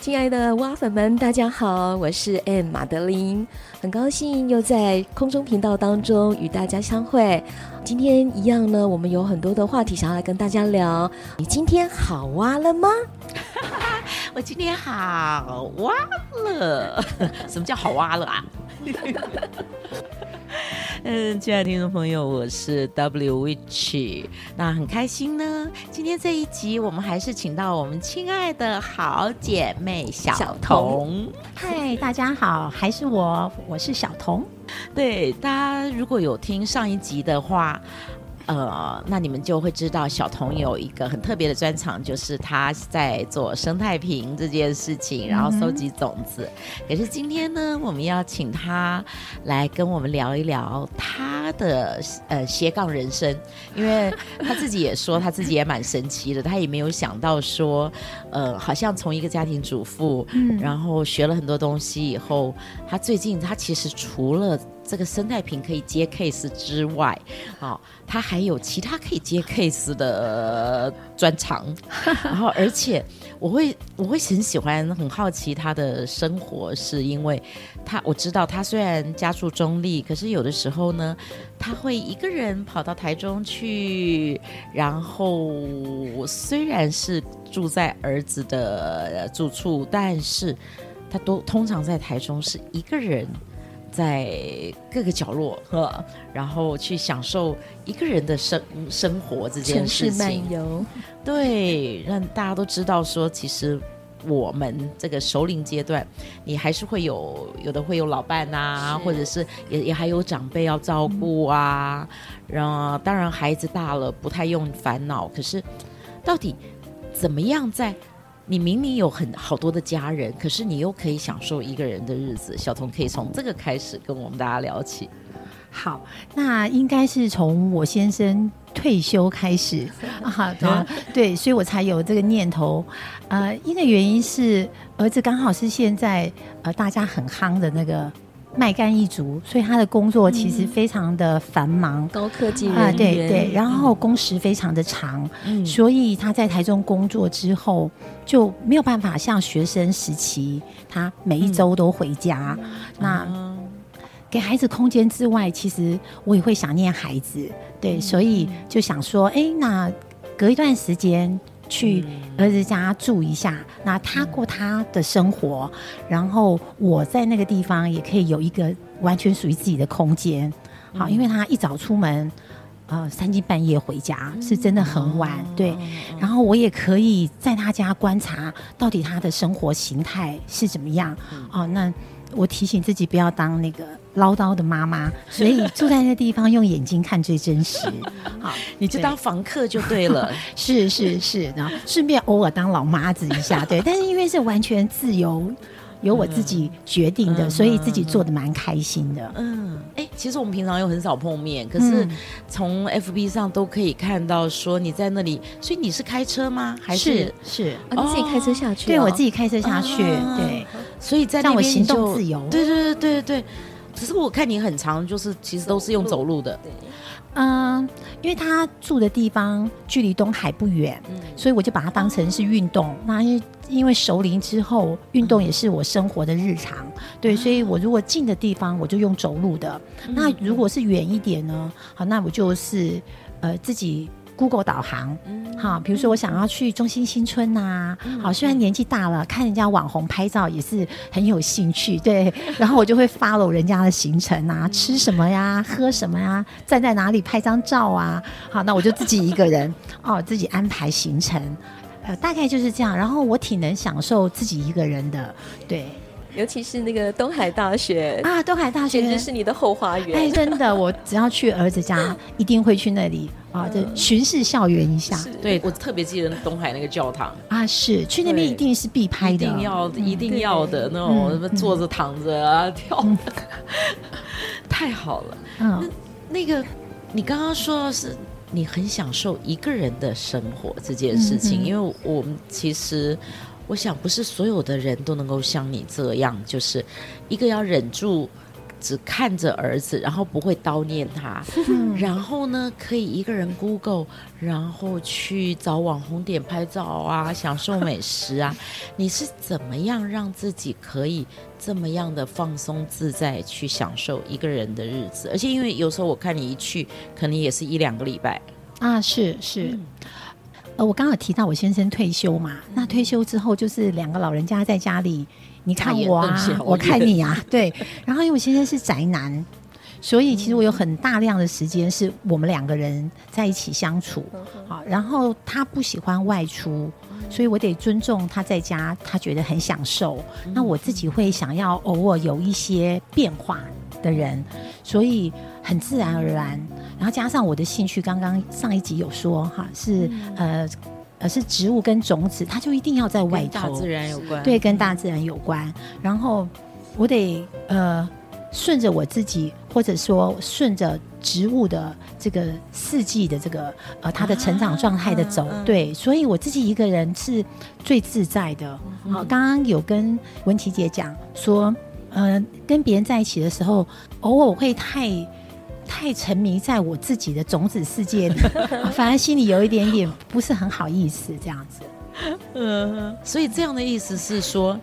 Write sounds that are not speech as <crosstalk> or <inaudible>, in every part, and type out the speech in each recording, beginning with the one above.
亲爱的蛙粉们，大家好，我是 M 马德琳，很高兴又在空中频道当中与大家相会。今天一样呢，我们有很多的话题想要来跟大家聊。你今天好蛙了吗？<laughs> 我今天好蛙了。<laughs> 什么叫好蛙了啊？<laughs> <laughs> 嗯，亲爱的听众朋友，我是 W Witch，那很开心呢。今天这一集，我们还是请到我们亲爱的好姐妹小童。嗨，大家好，还是我，我是小童。对，大家如果有听上一集的话。呃，那你们就会知道小彤有一个很特别的专长，就是他在做生态瓶这件事情，然后收集种子。可是今天呢，我们要请他来跟我们聊一聊他的呃斜杠人生，因为他自己也说他自己也蛮神奇的，他也没有想到说，呃，好像从一个家庭主妇，然后学了很多东西以后，他最近他其实除了这个生态瓶可以接 case 之外，啊、哦，他还有其他可以接 case 的专长，<laughs> 然后而且我会我会很喜欢很好奇他的生活，是因为他我知道他虽然家住中立，可是有的时候呢，他会一个人跑到台中去，然后虽然是住在儿子的住处，但是他都通常在台中是一个人。在各个角落，呵，然后去享受一个人的生生活这件事情。城市漫游，对，让大家都知道说，其实我们这个熟龄阶段，你还是会有有的会有老伴啊，或者是也也还有长辈要照顾啊。嗯、然后当然孩子大了，不太用烦恼。可是到底怎么样在？你明明有很好多的家人，可是你又可以享受一个人的日子。小童可以从这个开始跟我们大家聊起。好，那应该是从我先生退休开始 <laughs> 啊，对，所以我才有这个念头。呃，一个原因是儿子刚好是现在呃大家很夯的那个。麦干一族，所以他的工作其实非常的繁忙，高科技啊，对对，然后工时非常的长，嗯，所以他在台中工作之后就没有办法像学生时期，他每一周都回家。嗯、那给孩子空间之外，其实我也会想念孩子，对，所以就想说，哎，那隔一段时间。去儿子家住一下，那他过他的生活，然后我在那个地方也可以有一个完全属于自己的空间。好，因为他一早出门，呃，三更半夜回家是真的很晚，对。然后我也可以在他家观察到底他的生活形态是怎么样。哦，那。我提醒自己不要当那个唠叨的妈妈，<laughs> 所以住在那地方用眼睛看最真实。<laughs> 好，你就当房客就对了。<laughs> 是是是，然后顺便偶尔当老妈子一下，对。但是因为是完全自由。由我自己决定的，嗯、所以自己做的蛮开心的。嗯，哎、欸，其实我们平常又很少碰面，可是从 FB 上都可以看到说你在那里。所以你是开车吗？还是是，是、哦、你自己开车下去、哦？对，我自己开车下去。啊、对，所以在那边我行动自由。对对对对对。只是我看你很长，就是其实都是用走路的。对。嗯，因为他住的地方距离东海不远，嗯、所以我就把它当成是运动。哦、那因为因为熟龄之后，运动也是我生活的日常。嗯、对，所以我如果近的地方，我就用走路的。嗯、那如果是远一点呢？好，那我就是呃自己。Google 导航，好，比如说我想要去中心新村呐，好，虽然年纪大了，看人家网红拍照也是很有兴趣，对，<laughs> 然后我就会 follow 人家的行程啊，吃什么呀，喝什么呀，站在哪里拍张照啊，好，那我就自己一个人 <laughs> 哦，自己安排行程，呃，大概就是这样，然后我挺能享受自己一个人的，对。尤其是那个东海大学啊，东海大学。简直是你的后花园。哎，真的，我只要去儿子家，一定会去那里啊，就巡视校园一下。对，我特别记得东海那个教堂。啊，是去那边一定是必拍的，一定要一定要的那种，坐着躺着啊跳。<laughs> 太好了。嗯，那那个你刚刚说的是你很享受一个人的生活这件事情，因为我们其实我想不是所有的人都能够像你这样，就是一个要忍住。只看着儿子，然后不会叨念他，嗯、<laughs> 然后呢，可以一个人 Google，然后去找网红点拍照啊，享受美食啊。你是怎么样让自己可以这么样的放松自在，去享受一个人的日子？而且因为有时候我看你一去，可能也是一两个礼拜啊。是是，嗯、呃，我刚刚有提到我先生退休嘛，那退休之后就是两个老人家在家里。你看我啊，<laughs> 我看你啊，<laughs> 对。然后因为我先生是宅男，所以其实我有很大量的时间是我们两个人在一起相处。好，然后他不喜欢外出，所以我得尊重他在家，他觉得很享受。那我自己会想要偶尔有一些变化的人，所以很自然而然。然后加上我的兴趣，刚刚上一集有说哈，是呃。呃是植物跟种子，它就一定要在外头。大自然有关。对，跟大自然有关。然后我得呃顺着我自己，或者说顺着植物的这个四季的这个呃它的成长状态的走。啊、对，所以我自己一个人是最自在的。嗯、好，刚刚有跟文琪姐讲说，嗯，跟别人在一起的时候，偶尔会太。太沉迷在我自己的种子世界里，<laughs> 反而心里有一点点不是很好意思这样子。嗯，所以这样的意思是说，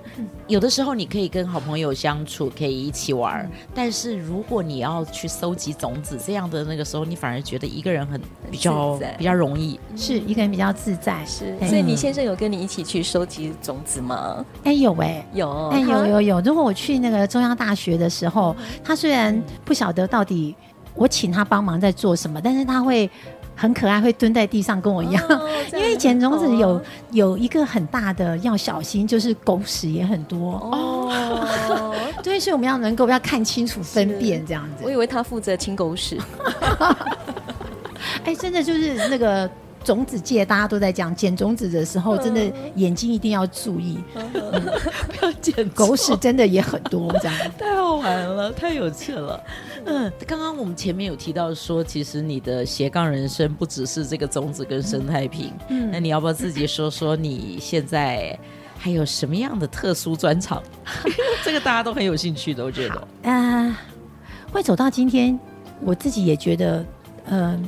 有的时候你可以跟好朋友相处，可以一起玩，但是如果你要去收集种子这样的那个时候，你反而觉得一个人很比较比较容易，是一个人比较自在。是，所以你先生有跟你一起去收集种子吗？哎，有哎，有，哎，有有有。如果我去那个中央大学的时候，他虽然不晓得到底。我请他帮忙在做什么，但是他会很可爱，会蹲在地上跟我一样。哦、<laughs> 因为捡种子有有一个很大的要小心，就是狗屎也很多哦。<laughs> 对，所以我们要能够要看清楚分辨这样子。我以为他负责清狗屎。<laughs> 哎，真的就是那个。种子界大家都在讲捡种子的时候，真的眼睛一定要注意，嗯嗯、不要捡狗屎，真的也很多，这样太好玩了，太有趣了。嗯，刚刚我们前面有提到说，其实你的斜杠人生不只是这个种子跟生态瓶，嗯，那你要不要自己说说你现在还有什么样的特殊专场？<laughs> 这个大家都很有兴趣的，我觉得。啊、呃，会走到今天，我自己也觉得，嗯、呃。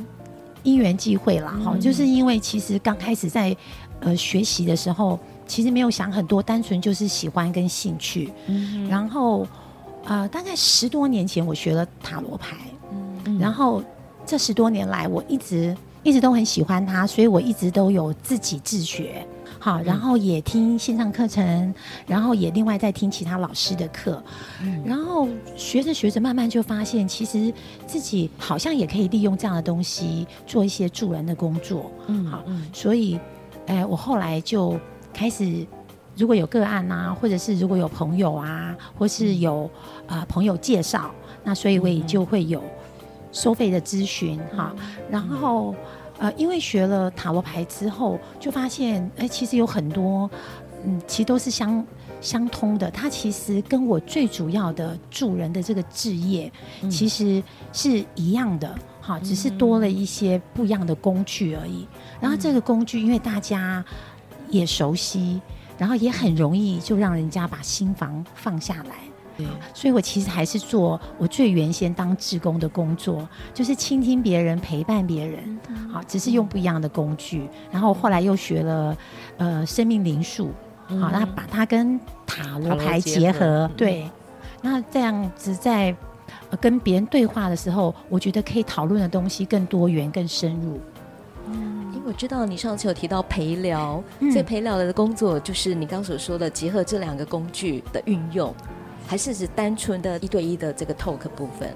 因缘际会啦，哈、嗯，就是因为其实刚开始在呃学习的时候，其实没有想很多，单纯就是喜欢跟兴趣。嗯，然后呃，大概十多年前我学了塔罗牌，嗯，然后这十多年来我一直一直都很喜欢它，所以我一直都有自己自学。好，然后也听线上课程，然后也另外再听其他老师的课，嗯、然后学着学着，慢慢就发现，其实自己好像也可以利用这样的东西做一些助人的工作。嗯，好，所以，哎，我后来就开始，如果有个案啊，或者是如果有朋友啊，或是有啊、呃、朋友介绍，那所以我也就会有收费的咨询。哈，然后。呃，因为学了塔罗牌之后，就发现，哎，其实有很多，嗯，其实都是相相通的。它其实跟我最主要的助人的这个置业，其实是一样的，哈、嗯，只是多了一些不一样的工具而已。然后这个工具，因为大家也熟悉，然后也很容易就让人家把心房放下来。所以，我其实还是做我最原先当志工的工作，就是倾听别人，陪伴别人。好，只是用不一样的工具。然后后来又学了呃生命灵数，好，那把它跟塔罗牌结合。对，那这样子在跟别人对话的时候，我觉得可以讨论的东西更多元、更深入。嗯，因为我知道你上次有提到陪聊，所以陪聊的工作就是你刚所说的结合这两个工具的运用。还是指单纯的一对一的这个 talk 部分？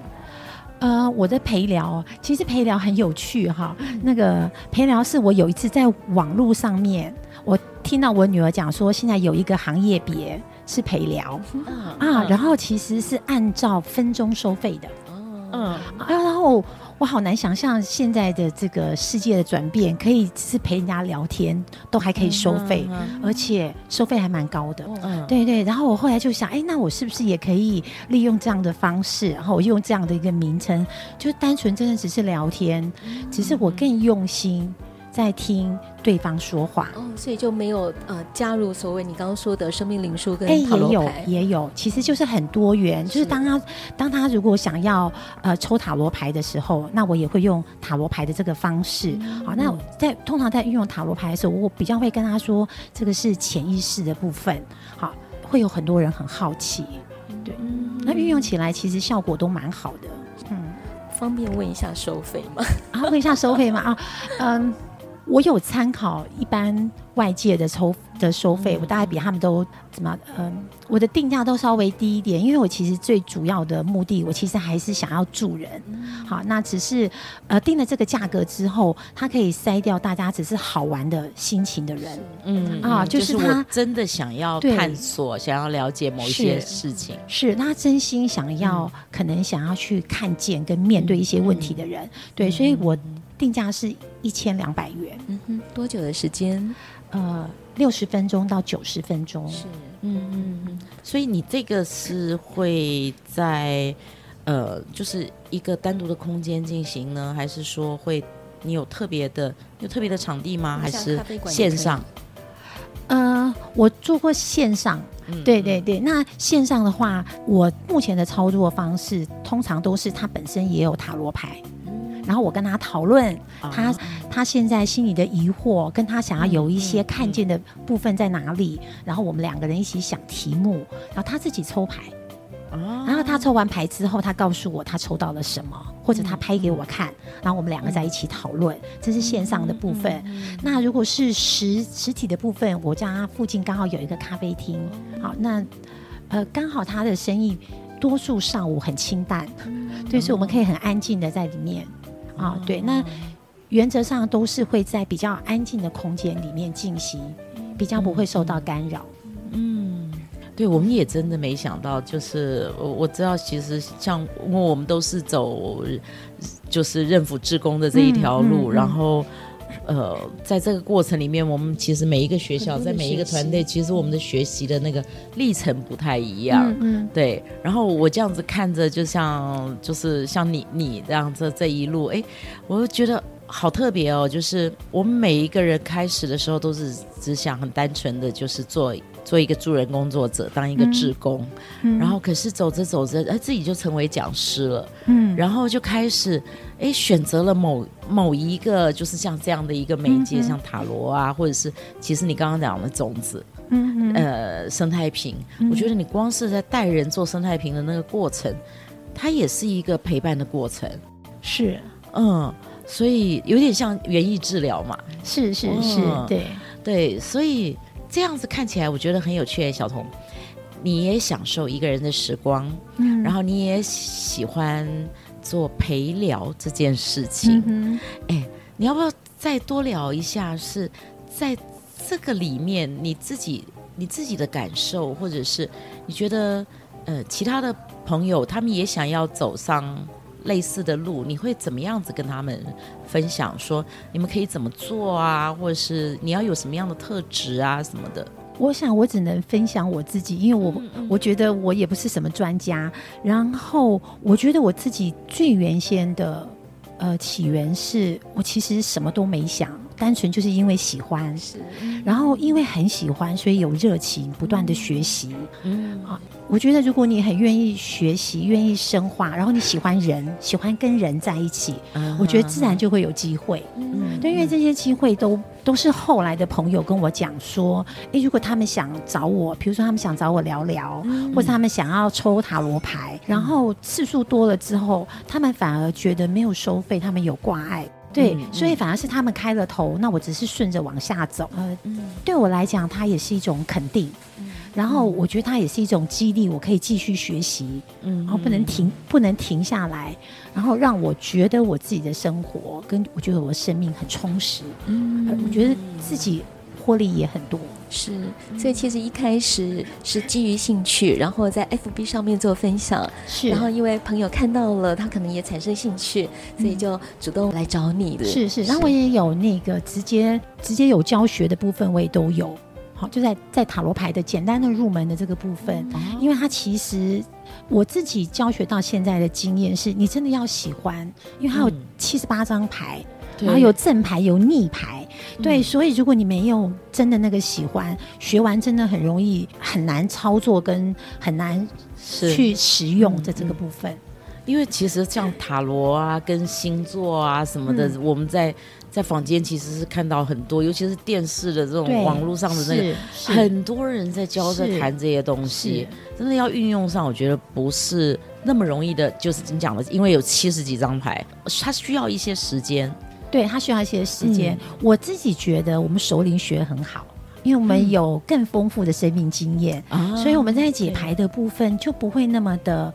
呃，我的陪聊其实陪聊很有趣哈。那个陪聊是我有一次在网络上面，我听到我女儿讲说，现在有一个行业别是陪聊、嗯、啊，然后其实是按照分钟收费的。嗯啊，然后我好难想象现在的这个世界的转变，可以只是陪人家聊天都还可以收费，而且收费还蛮高的。嗯，对对。然后我后来就想，哎，那我是不是也可以利用这样的方式，然后我用这样的一个名称，就单纯真的只是聊天，只是我更用心。在听对方说话，哦，所以就没有呃加入所谓你刚刚说的生命灵数跟塔罗牌，也有也有，其实就是很多元。是就是当他当他如果想要呃抽塔罗牌的时候，那我也会用塔罗牌的这个方式。嗯、好，那在通常在运用塔罗牌的时候，我比较会跟他说，这个是潜意识的部分。好，会有很多人很好奇，对，嗯、那运用起来其实效果都蛮好的。嗯，方便问一下收费吗？啊，问一下收费吗？啊，嗯。我有参考一般外界的抽的收费，我大概比他们都怎么嗯，我的定价都稍微低一点，因为我其实最主要的目的，我其实还是想要住人。好，那只是呃定了这个价格之后，它可以筛掉大家只是好玩的心情的人。嗯啊，就是他真的想要探索、想要了解某一些事情，是他真心想要，可能想要去看见跟面对一些问题的人。对，所以我。定价是一千两百元，嗯哼，多久的时间？呃，六十分钟到九十分钟，是，嗯嗯嗯。所以你这个是会在呃，就是一个单独的空间进行呢，还是说会你有特别的有特别的场地吗？还是线上？呃，我做过线上，嗯、对对对。那线上的话，我目前的操作方式通常都是它本身也有塔罗牌。然后我跟他讨论，他他现在心里的疑惑，跟他想要有一些看见的部分在哪里。然后我们两个人一起想题目，然后他自己抽牌，然后他抽完牌之后，他告诉我他抽到了什么，或者他拍给我看，然后我们两个在一起讨论。这是线上的部分。那如果是实实体的部分，我家附近刚好有一个咖啡厅，好，那呃刚好他的生意多数上午很清淡，对，所以我们可以很安静的在里面。啊，对，那原则上都是会在比较安静的空间里面进行，比较不会受到干扰。嗯，对，我们也真的没想到，就是我我知道，其实像因为我们都是走就是任辅职工的这一条路，然后。呃，在这个过程里面，我们其实每一个学校，在每一个团队，其实我们的学习的那个历程不太一样。嗯，嗯对。然后我这样子看着，就像就是像你你这样子这一路，哎，我就觉得好特别哦。就是我们每一个人开始的时候，都是只想很单纯的就是做做一个助人工作者，当一个志工。然后可是走着走着，哎，自己就成为讲师了。嗯。然后就开始。哎，选择了某某一个，就是像这样的一个媒介，嗯、像塔罗啊，或者是其实你刚刚讲的种子，嗯哼呃，生态瓶，嗯、我觉得你光是在带人做生态瓶的那个过程，它也是一个陪伴的过程，是，嗯，所以有点像园艺治疗嘛，是是是，嗯、对。对，所以这样子看起来，我觉得很有趣，小童，你也享受一个人的时光，嗯，然后你也喜欢。做陪聊这件事情，哎、你要不要再多聊一下？是在这个里面，你自己你自己的感受，或者是你觉得，呃，其他的朋友他们也想要走上类似的路，你会怎么样子跟他们分享？说你们可以怎么做啊？或者是你要有什么样的特质啊什么的？我想，我只能分享我自己，因为我我觉得我也不是什么专家。然后，我觉得我自己最原先的呃起源是我其实什么都没想。单纯就是因为喜欢，是，然后因为很喜欢，所以有热情，不断的学习。嗯，啊，我觉得如果你很愿意学习，愿意深化，然后你喜欢人，喜欢跟人在一起，嗯，我觉得自然就会有机会。嗯，对，因为这些机会都都是后来的朋友跟我讲说，哎，如果他们想找我，比如说他们想找我聊聊，嗯，或者他们想要抽塔罗牌，然后次数多了之后，他们反而觉得没有收费，他们有挂碍。对，所以反而是他们开了头，那我只是顺着往下走。嗯，对我来讲，它也是一种肯定。嗯、然后我觉得它也是一种激励，我可以继续学习。嗯，然后不能停，不能停下来，然后让我觉得我自己的生活跟我觉得我的生命很充实。嗯、呃，我觉得自己获利也很多。是，所以其实一开始是基于兴趣，然后在 FB 上面做分享，是，然后因为朋友看到了，他可能也产生兴趣，所以就主动来找你的。是是，然后我也有那个直接直接有教学的部分，我也都有。好，就在在塔罗牌的简单的入门的这个部分，嗯、因为它其实我自己教学到现在的经验是，你真的要喜欢，因为它有七十八张牌，嗯、然后有正牌有逆牌，对，所以如果你没有真的那个喜欢，学完真的很容易很难操作跟很难去使用的这个部分。因为其实像塔罗啊、跟星座啊什么的，嗯、我们在。在房间其实是看到很多，尤其是电视的这种网络上的那个，很多人在教在谈这些东西，真的要运用上，我觉得不是那么容易的。就是你讲的，因为有七十几张牌，它需要一些时间。对，他需要一些时间。嗯、我自己觉得我们熟龄学很好，因为我们有更丰富的生命经验，嗯、所以我们在解牌的部分就不会那么的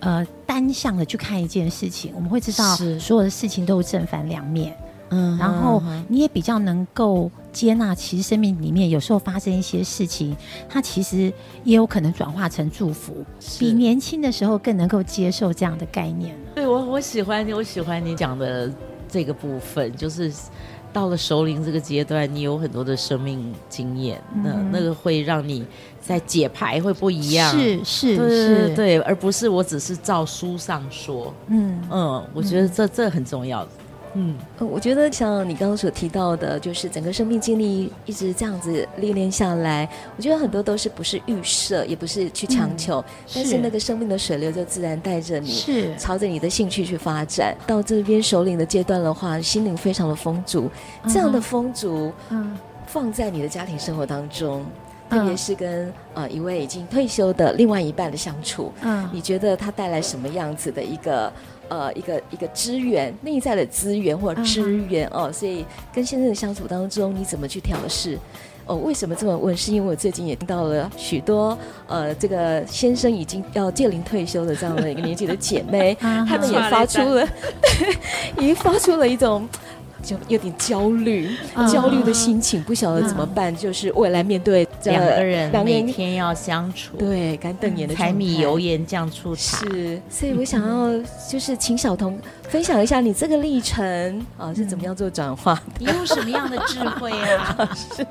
呃单向的去看一件事情，我们会知道所有的事情都有正反两面。嗯，然后你也比较能够接纳，其实生命里面有时候发生一些事情，它其实也有可能转化成祝福，比年轻的时候更能够接受这样的概念。对，我我喜欢你，我喜欢你讲的这个部分，就是到了熟龄这个阶段，你有很多的生命经验，那那个会让你在解牌会不一样，是是对是，对，而不是我只是照书上说，嗯。嗯，我觉得这这很重要。嗯，我觉得像你刚刚所提到的，就是整个生命经历一直这样子历练下来，我觉得很多都是不是预设，也不是去强求，但是那个生命的水流就自然带着你，是。朝着你的兴趣去发展。到这边首领的阶段的话，心灵非常的丰足，这样的丰足，嗯，放在你的家庭生活当中，嗯、特别是跟呃一位已经退休的另外一半的相处，嗯，你觉得他带来什么样子的一个？呃，一个一个资源，内在的资源或者支援、uh huh. 哦，所以跟先生的相处当中，你怎么去调试？哦，为什么这么问？是因为我最近也听到了许多呃，这个先生已经要届龄退休的这样的一个年纪的姐妹，<laughs> 她们也发出了，<laughs> 已经发出了一种。就有点焦虑，焦虑的心情，不晓得怎么办。就是未来面对两个人，每天要相处，对，干瞪眼的柴米油盐酱醋茶。是，所以我想要就是请小童分享一下你这个历程啊，是怎么样做转化？你用什么样的智慧啊？<laughs> 是，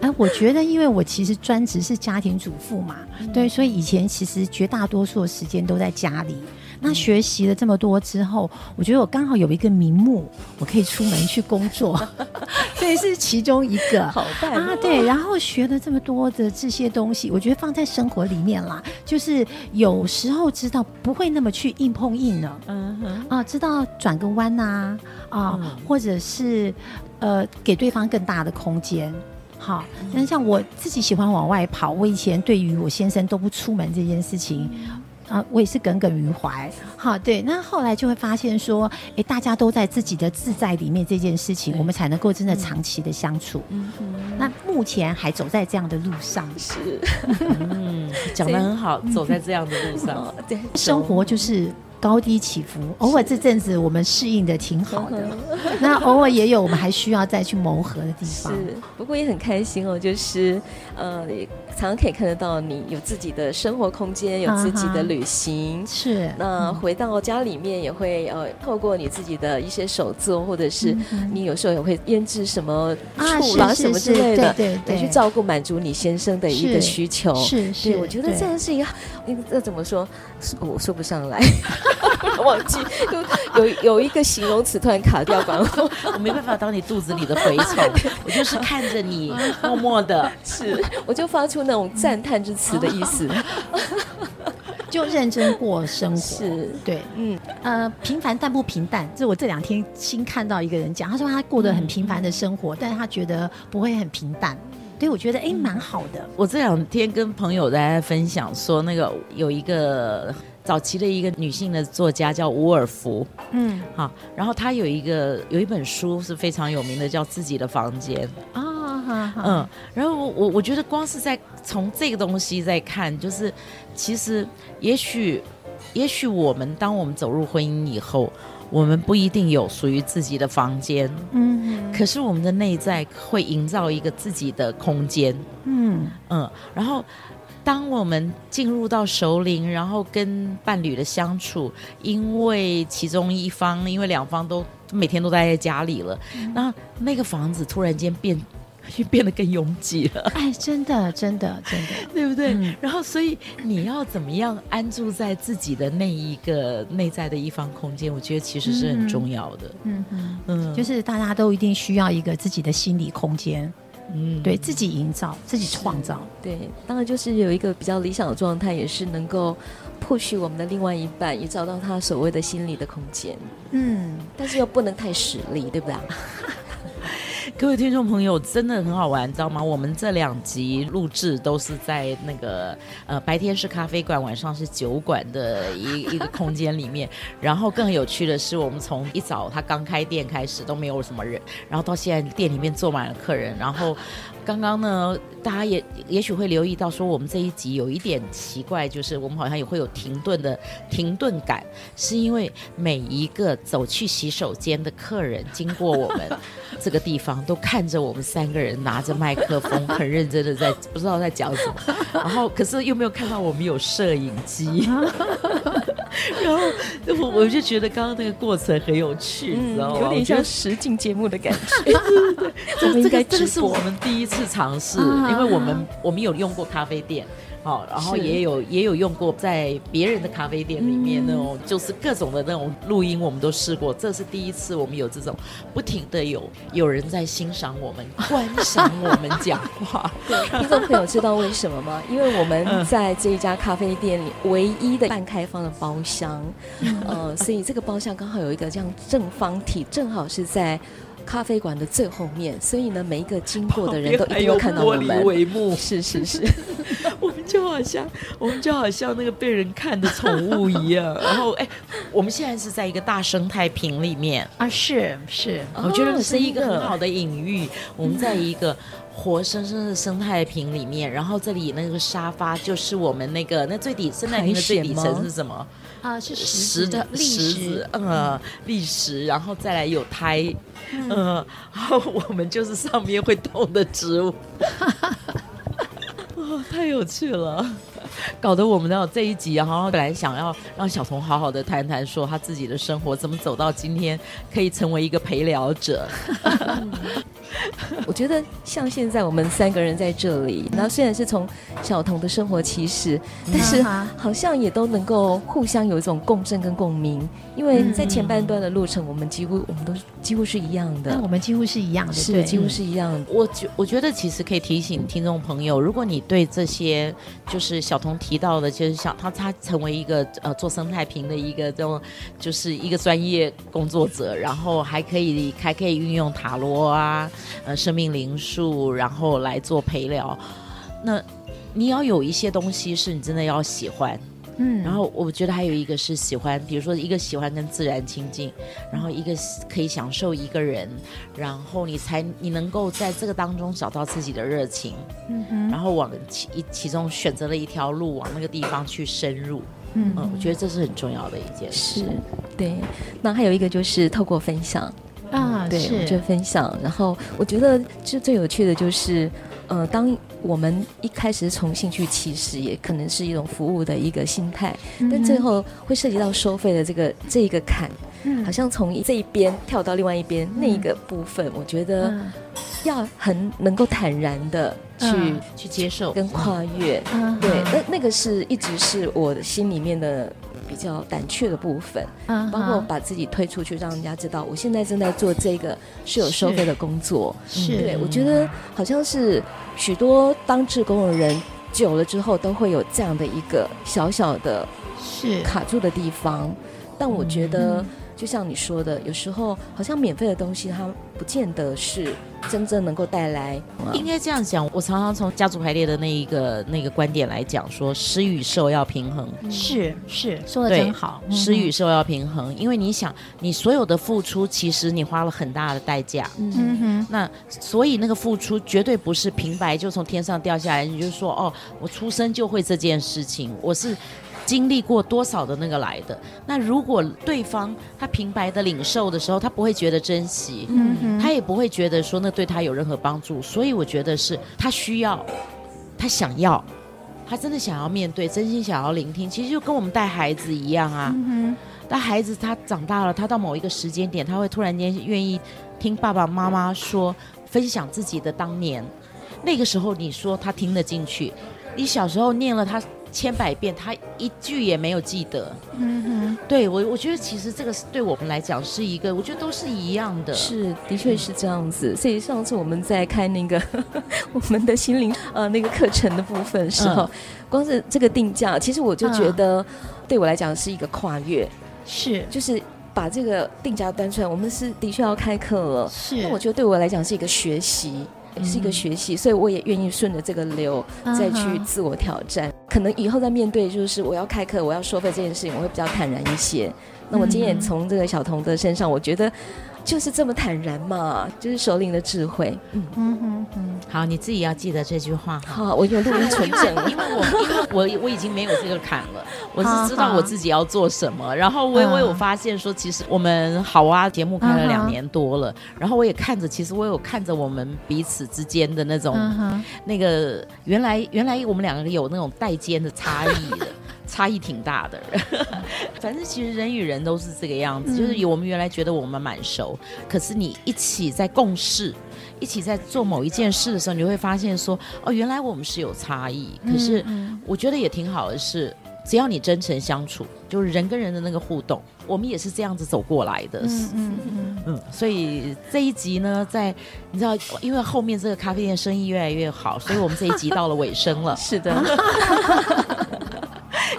哎，我觉得，因为我其实专职是家庭主妇嘛，对，所以以前其实绝大多数的时间都在家里。那学习了这么多之后，我觉得我刚好有一个名目，我可以出门去工作，<laughs> 这也是其中一个。<laughs> 好办啊，对。然后学了这么多的这些东西，我觉得放在生活里面啦，就是有时候知道不会那么去硬碰硬了，嗯哼，啊，知道转个弯呐，啊，啊嗯、或者是呃给对方更大的空间。好，但像我自己喜欢往外跑，我以前对于我先生都不出门这件事情。啊，我也是耿耿于怀。好，对，那后来就会发现说，哎，大家都在自己的自在里面，这件事情，我们才能够真的长期的相处。嗯，那目前还走在这样的路上，是，嗯，讲的很好，走在这样的路上，对，生活就是。高低起伏，偶尔这阵子我们适应的挺好的，<laughs> 那偶尔也有我们还需要再去磨合的地方。是，不过也很开心哦，就是呃，常常可以看得到你有自己的生活空间，有自己的旅行。是，那回到家里面也会呃，透过你自己的一些手作，或者是你有时候也会腌制什么醋啦什么之类的，对对对，去照顾满足你先生的一个需求。是是，我觉得这样是一个，那那怎么说？我说不上来。<laughs> 忘记，就有有一个形容词突然卡掉，管我，<laughs> 我没办法当你肚子里的蛔虫，<laughs> 我就是看着你，默默的，是，我就发出那种赞叹之词的意思，就认真过生活，是。对，嗯，呃，平凡但不平淡，这我这两天新看到一个人讲，他说他过得很平凡的生活，嗯、但是他觉得不会很平淡，对，我觉得哎，蛮好的。我这两天跟朋友在分享说，那个有一个。早期的一个女性的作家叫伍尔芙，嗯，好，然后她有一个有一本书是非常有名的，叫《自己的房间》啊，哦、嗯，然后我我我觉得光是在从这个东西在看，就是其实也许也许我们当我们走入婚姻以后，我们不一定有属于自己的房间，嗯，可是我们的内在会营造一个自己的空间，嗯。嗯，然后当我们进入到熟龄，然后跟伴侣的相处，因为其中一方，因为两方都每天都待在家里了，那那个房子突然间变。就变得更拥挤了，<laughs> 哎，真的，真的，真的，<laughs> 对不对？嗯、然后，所以你要怎么样安住在自己的那一个内在的一方空间？我觉得其实是很重要的。嗯嗯嗯，就是大家都一定需要一个自己的心理空间，嗯，对自己营造、自己创造。对，当然就是有一个比较理想的状态，也是能够 push 我们的另外一半，也找到他所谓的心理的空间。嗯，但是又不能太实力，对不对？<laughs> <laughs> 各位听众朋友，真的很好玩，你知道吗？我们这两集录制都是在那个呃白天是咖啡馆，晚上是酒馆的一一个空间里面。然后更有趣的是，我们从一早他刚开店开始都没有什么人，然后到现在店里面坐满了客人，然后。刚刚呢，大家也也许会留意到，说我们这一集有一点奇怪，就是我们好像也会有停顿的停顿感，是因为每一个走去洗手间的客人经过我们 <laughs> 这个地方，都看着我们三个人拿着麦克风，很认真的在不知道在讲什么，然后可是又没有看到我们有摄影机。<laughs> <laughs> 然后我我就觉得刚刚那个过程很有趣，你知道吗？有点像实境节目的感觉。<laughs> 对对对，<laughs> 这个这个这个是我们第一次尝试，因为我们我们有用过咖啡店。好，然后也有也有用过在别人的咖啡店里面那种，就是各种的那种录音，我们都试过。这是第一次，我们有这种不停的有有人在欣赏我们、观赏我们讲话。<laughs> 对，听众朋友知道为什么吗？<laughs> 因为我们在这一家咖啡店里唯一的半开放的包厢，呃，所以这个包厢刚好有一个这样正方体，正好是在咖啡馆的最后面，所以呢，每一个经过的人都一定会看到我们。是是是。<laughs> 就好像我们就好像那个被人看的宠物一样，然后哎，我们现在是在一个大生态瓶里面啊，是是，我觉得是一个很好的隐喻。我们在一个活生生的生态瓶里面，然后这里那个沙发就是我们那个那最底生态瓶的最底层是什么啊？是石的石子，呃，砾石，然后再来有苔，嗯，然后我们就是上面会动的植物。<laughs> 哦，太有趣了，<laughs> 搞得我们呢这一集，然后本来想要让小童好好的谈谈，说他自己的生活怎么走到今天，可以成为一个陪聊者。<laughs> <laughs> 我觉得像现在我们三个人在这里，然后虽然是从小童的生活起始，但是好像也都能够互相有一种共振跟共鸣，因为在前半段的路程，我们几乎我们都几乎是一样的，我们几乎是一样的，是几乎是一样的。我觉我觉得其实可以提醒听众朋友，如果你对这些就是小彤提到的，就是像他他成为一个呃做生态瓶的一个这种就是一个专业工作者，然后还可以还可以运用塔罗啊。呃，生命灵数，然后来做陪聊。那你要有一些东西是你真的要喜欢，嗯。然后我觉得还有一个是喜欢，比如说一个喜欢跟自然亲近，然后一个可以享受一个人，然后你才你能够在这个当中找到自己的热情，嗯哼。然后往其一其中选择了一条路，往那个地方去深入，嗯，嗯。我觉得这是很重要的一件事。是，对。那还有一个就是透过分享。啊，对，我就分享。然后我觉得，就最有趣的就是，呃，当我们一开始从兴趣起始，也可能是一种服务的一个心态，嗯、但最后会涉及到收费的这个这一个坎，嗯、好像从这一边跳到另外一边、嗯、那一个部分，我觉得要很能够坦然的去、嗯、去接受跟跨越。嗯、对，那那个是一直是我的心里面的。比较胆怯的部分，嗯包括把自己推出去，让人家知道我现在正在做这个是有收费的工作。是，对，我觉得好像是许多当志工的人久了之后，都会有这样的一个小小的是卡住的地方。但我觉得，就像你说的，有时候好像免费的东西，它不见得是。真正能够带来，应该这样讲。我常常从家族排列的那一个那个观点来讲，说施与受要平衡。是是，说的真好。施与受要平衡，因为你想，你所有的付出，其实你花了很大的代价。嗯哼。那所以那个付出绝对不是平白就从天上掉下来。你就说哦，我出生就会这件事情，我是。经历过多少的那个来的。那如果对方他平白的领受的时候，他不会觉得珍惜，嗯，他也不会觉得说那对他有任何帮助。所以我觉得是他需要，他想要，他真的想要面对，真心想要聆听。其实就跟我们带孩子一样啊。嗯但孩子他长大了，他到某一个时间点，他会突然间愿意听爸爸妈妈说，分享自己的当年。那个时候你说他听得进去，你小时候念了他千百遍，他一句也没有记得。嗯哼，对我我觉得其实这个是对我们来讲是一个，我觉得都是一样的。是，的确是这样子。所以上次我们在开那个 <laughs> 我们的心灵呃那个课程的部分时候，嗯、光是这个定价，其实我就觉得对我来讲是一个跨越。是，就是把这个定价端出来，我们是的确要开课了。是，那我觉得对我来讲是一个学习，也是一个学习，嗯、所以我也愿意顺着这个流再去自我挑战。嗯、可能以后在面对就是我要开课，我要收费这件事情，我会比较坦然一些。那我今天也从这个小童的身上，我觉得。就是这么坦然嘛，就是首领的智慧。嗯嗯嗯嗯，好，你自己要记得这句话。好，我有录音存证，<laughs> 因为我因为我我已经没有这个坎了，<laughs> 我是知道我自己要做什么。然后我也我有发现说，其实我们好啊节目开了两年多了，然后我也看着，其实我有看着我们彼此之间的那种那个原来原来我们两个有那种代间的差异的。差异挺大的，<laughs> 反正其实人与人都是这个样子，嗯、就是我们原来觉得我们蛮熟，可是你一起在共事，一起在做某一件事的时候，你会发现说，哦，原来我们是有差异。可是我觉得也挺好的是，只要你真诚相处，就是人跟人的那个互动，我们也是这样子走过来的。嗯嗯嗯嗯，所以这一集呢，在你知道，因为后面这个咖啡店生意越来越好，所以我们这一集到了尾声了。<laughs> 是的。<laughs>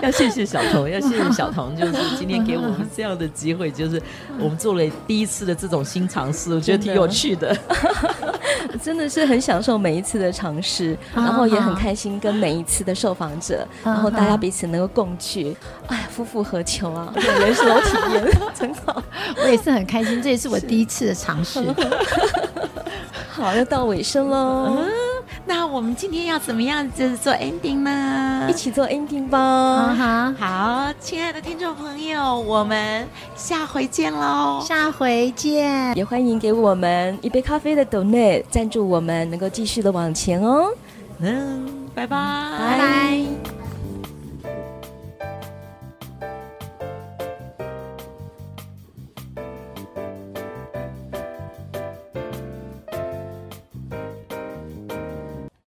要谢谢小童，要谢谢小童，就是今天给我们这样的机会，就是我们做了第一次的这种新尝试，我觉得挺有趣的，<laughs> 真的是很享受每一次的尝试，然后也很开心跟每一次的受访者，然后大家彼此能够共聚，哎，夫复何求啊！人生体验真好，<laughs> 我也是很开心，这也是我第一次的尝试。<laughs> 好，要到尾声喽。那我们今天要怎么样就是做 ending 呢？一起做 ending 吧。Uh huh. 好，亲爱的听众朋友，我们下回见喽！下回见，也欢迎给我们一杯咖啡的 donate 赞助我们，能够继续的往前哦。嗯，拜拜，拜拜。